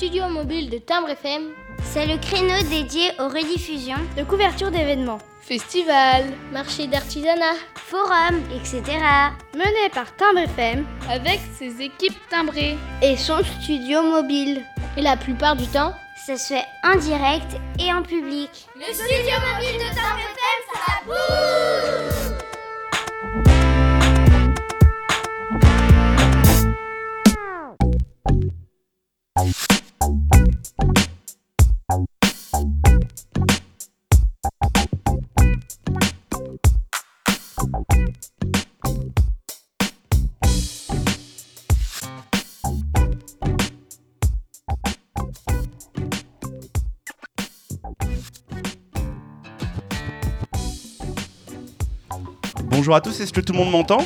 studio mobile de Timbre FM, c'est le créneau dédié aux rediffusions, de couverture d'événements, festivals, marchés d'artisanat, forums, etc. Mené par Timbre FM avec ses équipes timbrées et son studio mobile. Et la plupart du temps, ça se fait en direct et en public. Le studio mobile de Timbre FM, ça bouge Bonjour à tous, est-ce que tout le monde m'entend?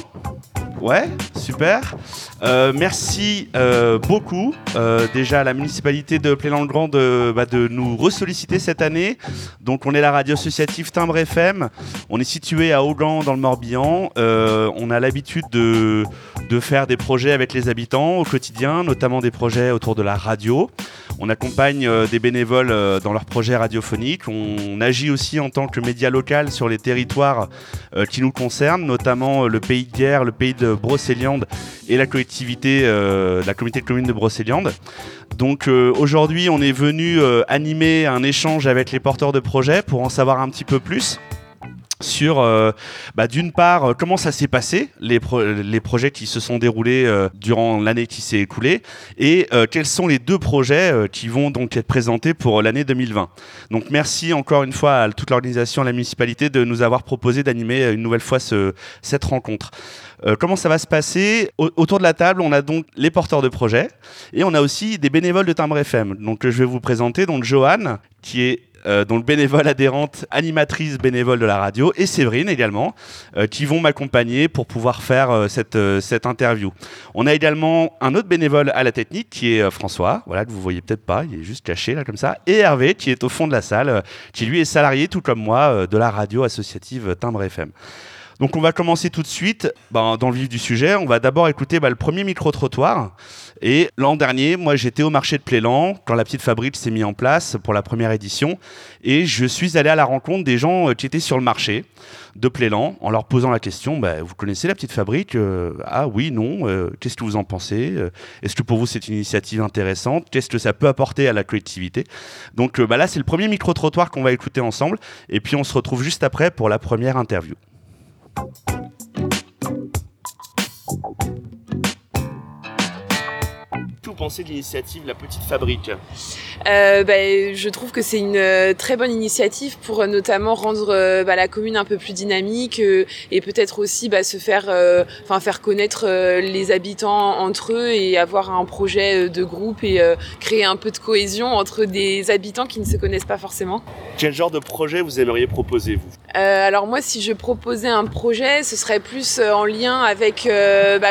Ouais, super. Euh, merci euh, beaucoup euh, déjà à la municipalité de Plélan-le-Grand de, bah, de, nous ressolliciter cette année. Donc on est la radio associative Timbre FM. On est situé à Augan dans le Morbihan. on a l'habitude de, de, faire des projets avec les habitants au quotidien, notamment des projets autour de la radio. On accompagne des bénévoles dans leurs projets radiophoniques. On, agit aussi en tant que média local sur les territoires qui nous concernent, notamment le pays de guerre, le pays de Brocéliande et la collectivité, euh, la communauté de communes de Brocéliande. Donc euh, aujourd'hui, on est venu euh, animer un échange avec les porteurs de projets pour en savoir un petit peu plus sur bah, d'une part comment ça s'est passé les, projets qui se sont déroulés durant l'année qui s'est écoulée et quels sont les deux projets qui vont donc être présentés pour l'année 2020. Donc merci encore une fois à toute l'organisation, à la municipalité de nous avoir proposé d'animer une nouvelle fois ce, cette rencontre. Euh, comment ça va se passer? Autour de la table, on a donc les porteurs de projets et on a aussi des bénévoles de Timbre FM. Donc je vais vous présenter donc Joanne, qui est euh, donc bénévole adhérente, animatrice bénévole de la radio, et Séverine également, euh, qui vont m'accompagner pour pouvoir faire cette, cette interview. On a également un autre bénévole à la technique qui est François, voilà que vous voyez peut-être pas, il est juste caché là comme ça, et Hervé qui est au fond de la salle, qui lui est salarié tout comme moi de la radio associative Timbre FM. Donc on va commencer tout de suite ben, dans le vif du sujet. On va d'abord écouter ben, le premier micro-trottoir. Et l'an dernier, moi j'étais au marché de Plélan quand la petite fabrique s'est mise en place pour la première édition. Et je suis allé à la rencontre des gens euh, qui étaient sur le marché de Plélan en leur posant la question ben, Vous connaissez la petite fabrique euh, Ah oui, non. Euh, qu'est-ce que vous en pensez Est-ce que pour vous c'est une initiative intéressante Qu'est-ce que ça peut apporter à la collectivité? Donc là, c'est le premier micro-trottoir qu'on va écouter ensemble. Et puis on se retrouve juste après pour la première interview. Vous pensez de l'initiative La Petite Fabrique euh, bah, Je trouve que c'est une euh, très bonne initiative pour euh, notamment rendre bah, la commune un peu plus dynamique et peut-être aussi bah, se faire, enfin faire connaître les habitants entre eux et avoir un projet de groupe et créer un peu de cohésion entre des habitants qui ne se connaissent pas forcément. Quel genre de projet vous aimeriez proposer vous? Alors moi, si je proposais un projet, ce serait plus en lien avec,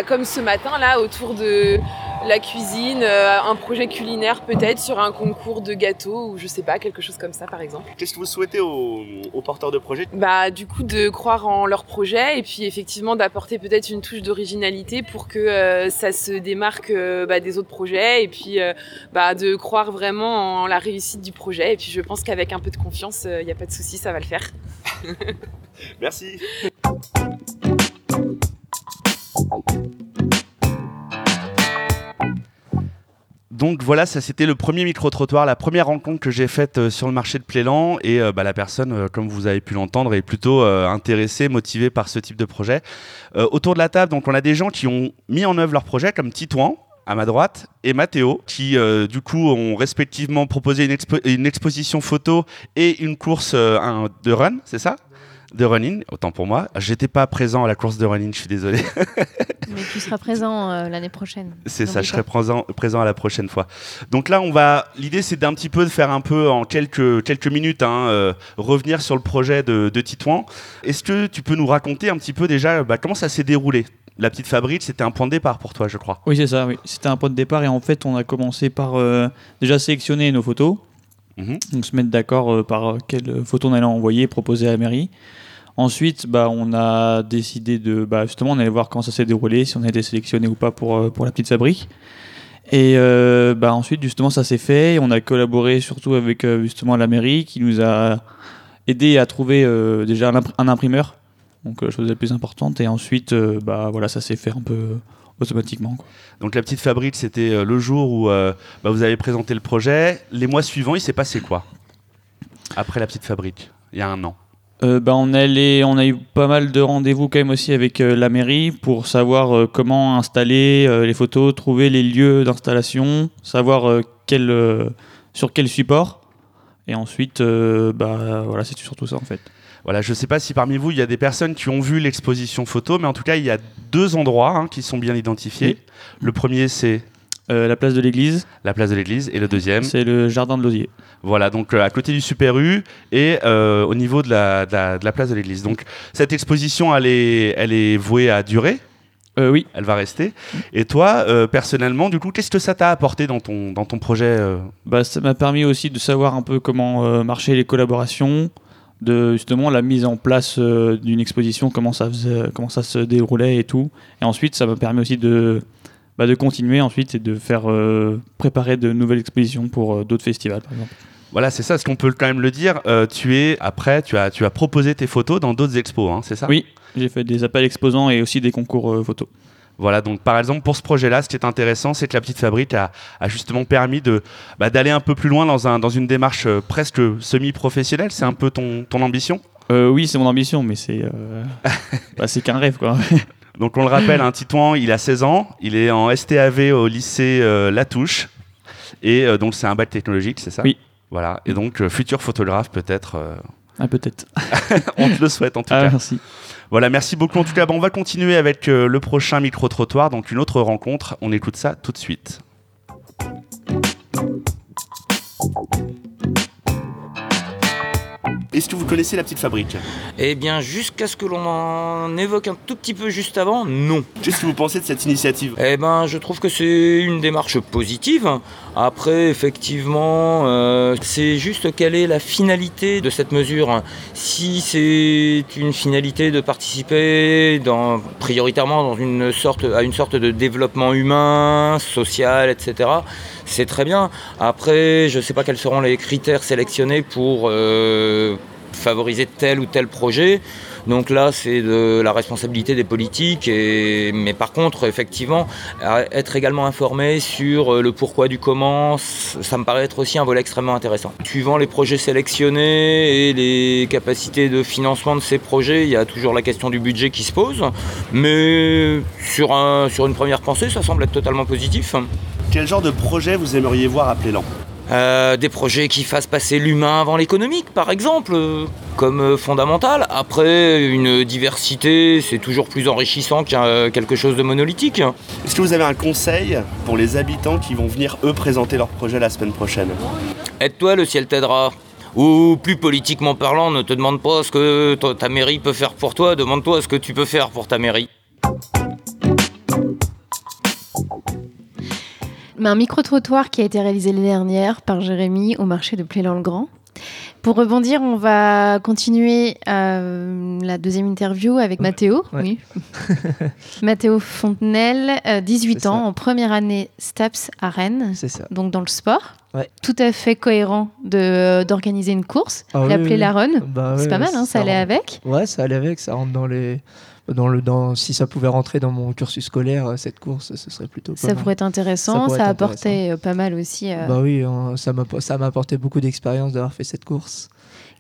comme ce matin là, autour de la cuisine, euh, un projet culinaire peut-être sur un concours de gâteaux ou je sais pas, quelque chose comme ça par exemple. Qu'est-ce que vous souhaitez aux, porteurs de projets? Bah du coup de croire en leur projet et puis effectivement d'apporter peut-être une touche d'originalité pour que euh, ça se démarque euh, bah, des autres projets et puis bah, de croire vraiment en la réussite du projet et puis je pense qu'avec un peu de confiance, il n'y a pas de souci, ça va le faire. Merci. Donc voilà, ça c'était le premier micro-trottoir, la première rencontre que j'ai faite euh, sur le marché de Plélan. Et euh, bah, la personne, euh, comme vous avez pu l'entendre, est plutôt intéressée, motivée par ce type de projet. autour de la table, donc on a des gens qui ont mis en œuvre leur projet, comme Titouan, à ma droite, et Mathéo, qui du coup ont respectivement proposé une, exposition photo et une course de run, c'est ça? De running, autant pour moi. J'étais pas présent à la course de running, je suis désolé. Mais tu seras présent euh, l'année prochaine. C'est ça, je serai présent, présent à la prochaine fois. Donc là, on va. L'idée, c'est d'un petit peu de faire un peu en quelques quelques minutes, hein, euh, revenir sur le projet de, de Titouan. Est-ce que tu peux nous raconter un petit peu déjà bah, comment ça s'est déroulé? La petite fabrique, c'était un point de départ pour toi, je crois. Oui, c'est ça. Oui. C'était un point de départ et en fait, on a commencé par euh, déjà sélectionner nos photos. Mhm. Donc se mettre d'accord par quelle photo on allait envoyer, proposer à la mairie. Ensuite, bah, on a décidé de. Bah, justement, on allait voir comment ça s'est déroulé, si on a été sélectionné ou pas pour, euh, pour la petite fabrique. Et euh, bah, ensuite, justement, ça s'est fait. On a collaboré surtout avec euh, justement la mairie qui nous a aidé à trouver euh, déjà un, impr- un imprimeur, donc euh, chose la plus importante. Et ensuite, euh, bah, voilà, ça s'est fait un peu automatiquement. quoi. Donc la petite fabrique, c'était euh, le jour où euh, bah, vous avez présenté le projet. Les mois suivants, il s'est passé quoi Après la petite fabrique, il y a un an? Euh, bah, on, allait, on a eu pas mal de rendez-vous quand même aussi avec euh, la mairie pour savoir euh, comment installer euh, les photos, trouver les lieux d'installation, savoir euh, quel, euh, sur quel support. Et ensuite, euh, bah, voilà, c'est surtout ça en fait. Voilà, je ne sais pas si parmi vous, il y a des personnes qui ont vu l'exposition photo, mais en tout cas, il y a deux endroits hein, qui sont bien identifiés. Le premier, c'est Euh, la place de l'église, la place de l'église, et le deuxième, c'est le jardin de l'osier. voilà, donc euh, à côté du Super U et euh, au niveau de la, de la- de la place de l'église. Donc cette exposition, elle est, elle est vouée à durer, oui. elle va rester. Et toi, personnellement, du coup, qu'est-ce que ça t'a apporté dans ton, dans ton projet Bah, ça m'a permis aussi de savoir un peu comment marchaient les collaborations, de justement la mise en place euh, d'une exposition, comment ça, faisait, comment ça se déroulait et tout. Et ensuite, ça m'a permis aussi de, bah, de continuer ensuite et de faire euh, préparer de nouvelles expositions pour euh, d'autres festivals, par exemple. Voilà, c'est ça, ce qu'on peut quand même le dire. tu es, après, tu as, tu as proposé tes photos dans d'autres expos, hein, c'est ça? Oui, j'ai fait des appels exposants et aussi des concours photos. Voilà, donc par exemple pour ce projet-là, ce qui est intéressant, c'est que la petite fabrique a, a justement permis de bah, d'aller un peu plus loin dans, un, dans une démarche euh, presque semi-professionnelle. C'est un peu ton, ton ambition? Euh, oui, c'est mon ambition, mais c'est euh, bah, c'est qu'un rêve, quoi. Donc on le rappelle, un Titouan, il a 16 ans, il est en STAV au lycée euh, Latouche, et donc c'est un bac technologique, c'est ça? Oui. Voilà, et donc futur photographe peut-être. Ah, peut-être. on te le souhaite en tout Ah, cas. merci. Voilà, merci beaucoup. En tout cas, bon, on va continuer avec euh, le prochain micro-trottoir, donc une autre rencontre. On écoute ça tout de suite. Est-ce que vous connaissez la petite fabrique? Eh bien, jusqu'à ce que l'on en évoque un tout petit peu juste avant, non. Qu'est-ce que vous pensez de cette initiative? Eh ben, je trouve que c'est une démarche positive. Après, effectivement, euh, c'est juste quelle est la finalité de cette mesure. Si c'est une finalité de participer dans, prioritairement dans une sorte, à une sorte de développement humain, social, etc., c'est très bien. Après, je ne sais pas quels seront les critères sélectionnés pour euh, favoriser tel ou tel projet. Donc là, c'est de la responsabilité des politiques. Mais par contre, effectivement, être également informé sur euh, le pourquoi du comment, ça me paraît être aussi un volet extrêmement intéressant. Suivant les projets sélectionnés et les capacités de financement de ces projets, il y a toujours la question du budget qui se pose. Mais sur, un, sur une première pensée, ça semble être totalement positif. Quel genre de projet vous aimeriez voir à Plélan Euh, des projets qui fassent passer l'humain avant l'économique, par exemple, euh, comme euh, fondamental. Après, une diversité, c'est toujours plus enrichissant qu'un quelque chose de monolithique. Est-ce que vous avez un conseil pour les habitants qui vont venir, eux, présenter leur projet la semaine prochaine? Aide-toi, le ciel t'aidera. Ou plus politiquement parlant, ne te demande pas ce que ta mairie peut faire pour toi, demande-toi ce que tu peux faire pour ta mairie. Mais un micro-trottoir qui a été réalisé l'année dernière par Jérémy au marché de Plélan-le-Grand. Pour rebondir, on va continuer euh, la deuxième interview avec Mathéo. ouais. Oui. Mathéo Fontenelle, euh, 18 C'est ans, ça. en première année STAPS à Rennes, C'est ça. donc dans le sport. Ouais. Tout à fait cohérent de- d'organiser une course, Ah l'appeler oui, la run. Bah C'est pas mal, hein, ça allait rentre- avec. Ouais, ça allait avec, ça rentre dans les. Dans le, dans, si ça pouvait rentrer dans mon cursus scolaire, euh, cette course, ce serait plutôt pas Ça mal. pourrait être intéressant, ça apportait euh, pas mal aussi. euh. Bah oui, hein, ça m'a ça m'a apporté beaucoup d'expérience d'avoir fait cette course.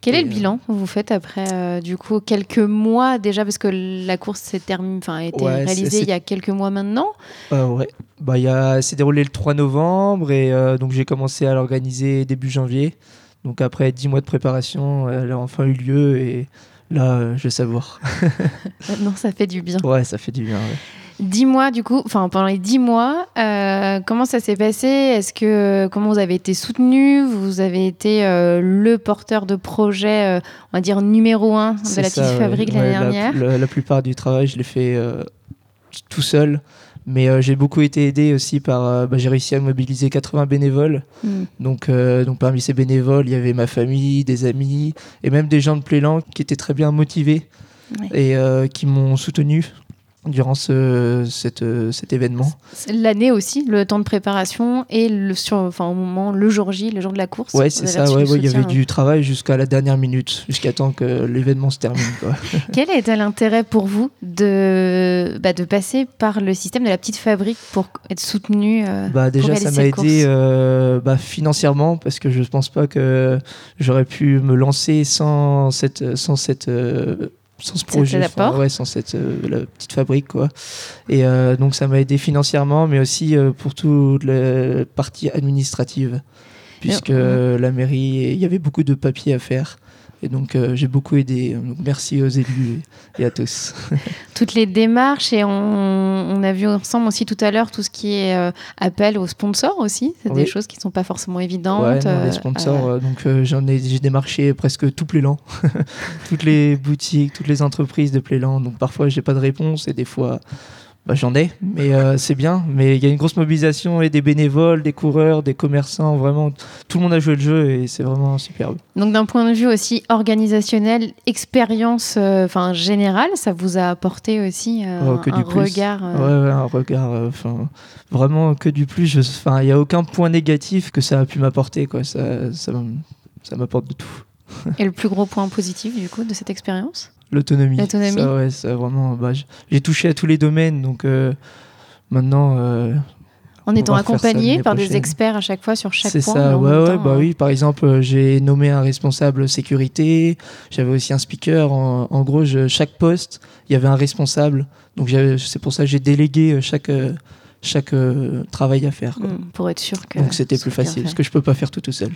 Quel est le bilan que vous faites après, euh, du coup, quelques mois déjà, parce que la course s'est terminée, enfin, a été Ouais, réalisée il y a quelques mois maintenant? Euh, ouais. Bah, a, c'est déroulé le 3 novembre et euh, donc j'ai commencé à l'organiser début janvier. Donc après 10 mois de préparation, elle a enfin eu lieu et là, euh, je savoure. Maintenant, ça fait du bien. Ouais, ça fait du bien. ouais. Dix mois, du coup, enfin, pendant les dix mois, euh, comment ça s'est passé? Est-ce que, comment vous avez été soutenu? Vous avez été euh, le porteur de projet, euh, on va dire, numéro un de la ça, petite fabrique Ouais, l'année la- dernière? La, la plupart du travail, je l'ai fait euh, tout seul. Mais euh, j'ai beaucoup été aidé aussi par. euh, bah, j'ai réussi à mobiliser 80 bénévoles. Hmm. Donc, euh, donc parmi ces bénévoles, il y avait ma famille, des amis et même des gens de Plélan qui étaient très bien motivés et qui m'ont soutenu. Durant ce, cette, cet événement. L'année aussi, le temps de préparation et le sur, enfin au moment le jour J, le jour de la course. Ouais, c'est ça. Ouais, il y avait du travail jusqu'à la dernière minute, jusqu'à temps que l'événement se termine. Quel a été l'intérêt pour vous de bah, de passer par le système de la petite fabrique pour être soutenu euh, Bah déjà, ça m'a aidé euh, bah, financièrement parce que je ne pense pas que j'aurais pu me lancer sans cette sans cette euh, sans ce projet, ouais, sans cette euh, la petite fabrique quoi. Et euh, donc ça m'a aidé financièrement, mais aussi euh, pour toute la partie administrative, puisque la mairie, il y avait beaucoup de papiers à faire. Et donc, euh, j'ai beaucoup aidé. merci aux élus et, à tous. Toutes les démarches, et on, a vu ensemble aussi tout à l'heure tout ce qui est euh, appel aux sponsors aussi. C'est des choses qui ne sont pas forcément évidentes. Ouais, les euh, sponsors, donc j'en ai, j'ai démarché presque tout Plélan. toutes les boutiques, toutes les entreprises de Plélan. Donc, parfois, j'ai pas de réponse et des fois bah, J'en ai, mais euh, c'est bien. Mais il y a une grosse mobilisation et des bénévoles, des coureurs, des commerçants. Vraiment, tout le monde a joué le jeu et c'est vraiment superbe. Donc d'un point de vue aussi organisationnel, expérience euh, générale, ça vous a apporté aussi euh, oh, un, regard ouais, un regard. Enfin, vraiment que du plus. Enfin, il n'y a aucun point négatif que ça a pu m'apporter. Quoi. Ça, ça, ça m'apporte de tout. et le plus gros point positif du coup de cette expérience? L'autonomie. Ça, ouais, ça, vraiment. Bah, j'ai touché à tous les domaines, donc euh, maintenant. Euh, en étant accompagné par des experts à chaque fois sur chaque point. C'est ça, ouais, ouais, bah hein. oui. Par exemple, euh, j'ai nommé un responsable sécurité. J'avais aussi un speaker. En, gros, chaque poste, il y avait un responsable. Donc c'est pour ça que j'ai délégué chaque chaque travail à faire. Quoi. Hmm, pour être sûr que. Donc c'était plus facile, parce que je peux pas faire tout tout seul.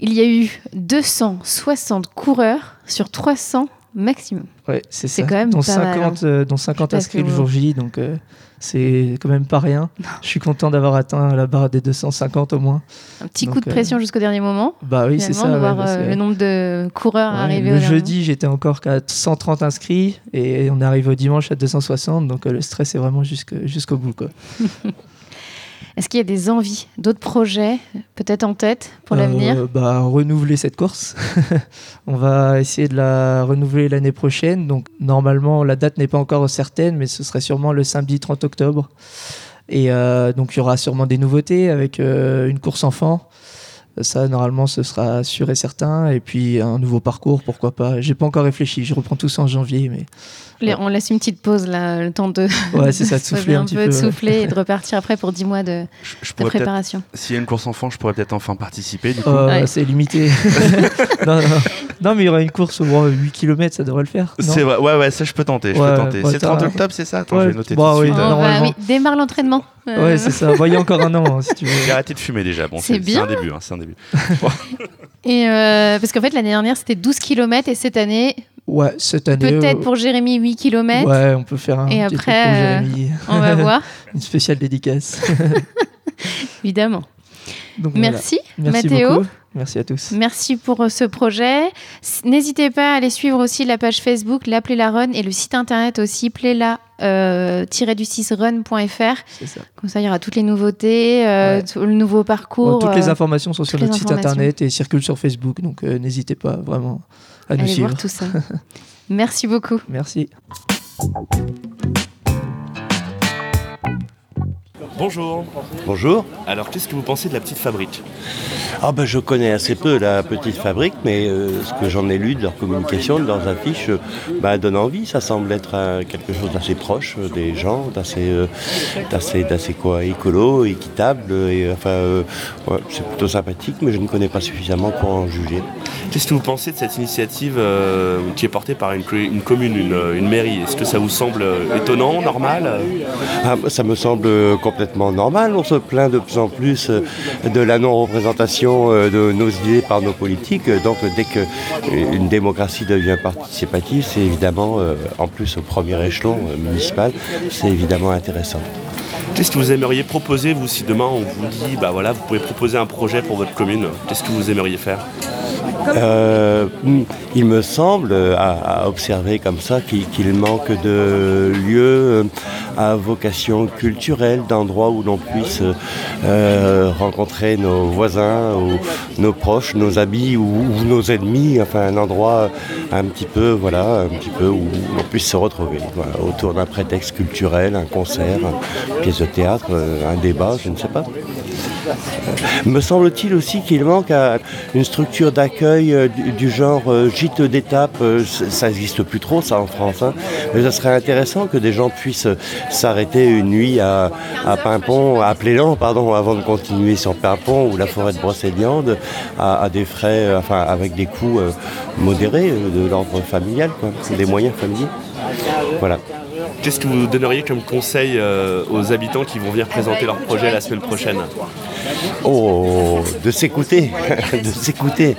Il y a eu 260 coureurs sur 300 maximum. Ouais, c'est ça. quand même dont 50, hein. 50 euh, inscrits le jour J, donc euh, c'est quand même pas rien. Je suis content d'avoir atteint la barre des 250 au moins. Un petit coup de euh, pression jusqu'au dernier moment. Bah oui, c'est ça. De voir le nombre de coureurs arriver. Le jeudi, j'étais encore qu'à 130 inscrits et on arrive au dimanche à 260, donc le stress est vraiment jusqu'au bout. Quoi. Est-ce qu'il y a des envies, d'autres projets peut-être en tête pour euh, l'avenir bah, Renouveler cette course. on va essayer de la renouveler l'année prochaine. Donc normalement, la date n'est pas encore certaine, mais ce serait sûrement le samedi 30 octobre. Et euh, donc il y aura sûrement des nouveautés avec euh, une course enfant. Ça, normalement, ce sera sûr et certain. Et puis un nouveau parcours, pourquoi pas. J'ai pas encore réfléchi. Je reprends tout ça en janvier, mais on laisse une petite pause là, le temps de, ouais, ça, de souffler un, peu, de souffler et de repartir après pour 10 mois de, préparation. S'il y a une course enfant, je pourrais peut-être enfin participer. Du coup. Euh, c'est limité. non, mais il y aura une course au 8 km, ça devrait le faire. C'est vrai, ouais, ouais, ça je peux tenter. tenter. c'est le 30 octobre, c'est ça Attends, je vais noter tout de suite. Oh, bah oui, démarre l'entraînement. Ouais, c'est ça. A encore un an, hein, si tu veux. J'ai arrêté de fumer déjà. Bon, c'est un début. Hein, c'est un début. et euh, parce qu'en fait, l'année dernière, c'était 12 km et cette année, Ouais, cette année. Peut-être euh, pour Jérémy 8 km. Ouais, on peut faire un Et petit après, pour euh, Jérémy. on va voir. Une spéciale dédicace. Évidemment. Merci, Merci Mathéo. Beaucoup. Merci à tous. Merci pour euh, ce projet. N'hésitez pas à aller suivre aussi la page Facebook La la Run et le site internet aussi playla du 6 runfr Comme ça, il y aura toutes les nouveautés, le nouveau parcours. toutes les informations sont sur notre site internet et circulent sur Facebook, donc n'hésitez pas vraiment à nous voir tout ça. Merci beaucoup. Merci. Bonjour. Bonjour. Alors, qu'est-ce que vous pensez de la petite fabrique? Ah ben, Je connais assez peu la petite fabrique, mais euh, ce que j'en ai lu de leur communication, de leurs affiches, euh, bah, donne envie. Ça semble être euh, quelque chose d'assez proche des gens, d'assez, d'assez, quoi, écolo, équitable. Et, enfin, c'est plutôt sympathique, mais je ne connais pas suffisamment pour en juger. Qu'est-ce que vous pensez de cette initiative qui est portée par une, commune, une, mairie? Est-ce que ça vous semble étonnant, normal? Ah, Ça me semble complètement normal. On se plaint de plus en plus euh, de la non-représentation euh, de nos idées par nos politiques. Donc dès qu'une démocratie devient participative, c'est évidemment, euh, en plus au premier échelon municipal, c'est évidemment intéressant. Qu'est-ce que vous aimeriez proposer, vous, si demain on vous dit, bah voilà, vous pouvez proposer un projet pour votre commune Qu'est-ce que vous aimeriez faire? Euh, il me semble, à, observer comme ça, qu'il manque de lieux à vocation culturelle, d'endroits où l'on puisse euh, rencontrer nos voisins, ou nos proches, nos amis ou, nos ennemis, enfin un endroit un petit peu, voilà, un petit peu où on puisse se retrouver, autour d'un prétexte culturel, un concert, une pièce de théâtre, un débat, je ne sais pas. Me semble-t-il aussi qu'il manque une structure d'accueil euh, du, genre euh, gîte d'étape. Euh, ça n'existe plus trop, ça, en France. Hein. Mais ce serait intéressant que des gens puissent s'arrêter une nuit à, Pimpon, à Plélan, pardon, avant de continuer sur Pimpon ou la forêt de Brocéliande, à, des frais, enfin, avec des coûts modérés de l'ordre familial, quoi, des moyens familiers. Voilà. Qu'est-ce que vous donneriez comme conseil euh, aux habitants qui vont venir présenter leur projet la semaine prochaine Oh, de s'écouter, de s'écouter.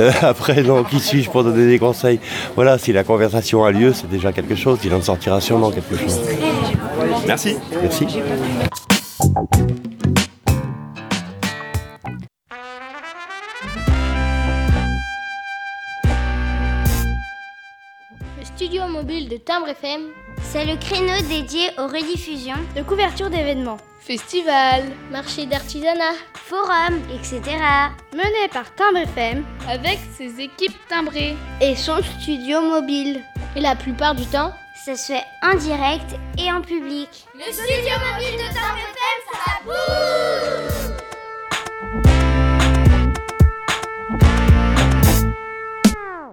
Euh, après, non, qui suis-je pour donner des conseils? Voilà, si la conversation a lieu, c'est déjà quelque chose. Il en sortira sûrement quelque chose. Merci. Merci. Studio mobile de Timbre FM, c'est le créneau dédié aux rediffusions, de couverture d'événements, festivals, marchés d'artisanat, forums, etc. Mené par Timbre FM avec ses équipes timbrées et son studio mobile. Et la plupart du temps, ça se fait en direct et en public. Le studio mobile de Timbre FM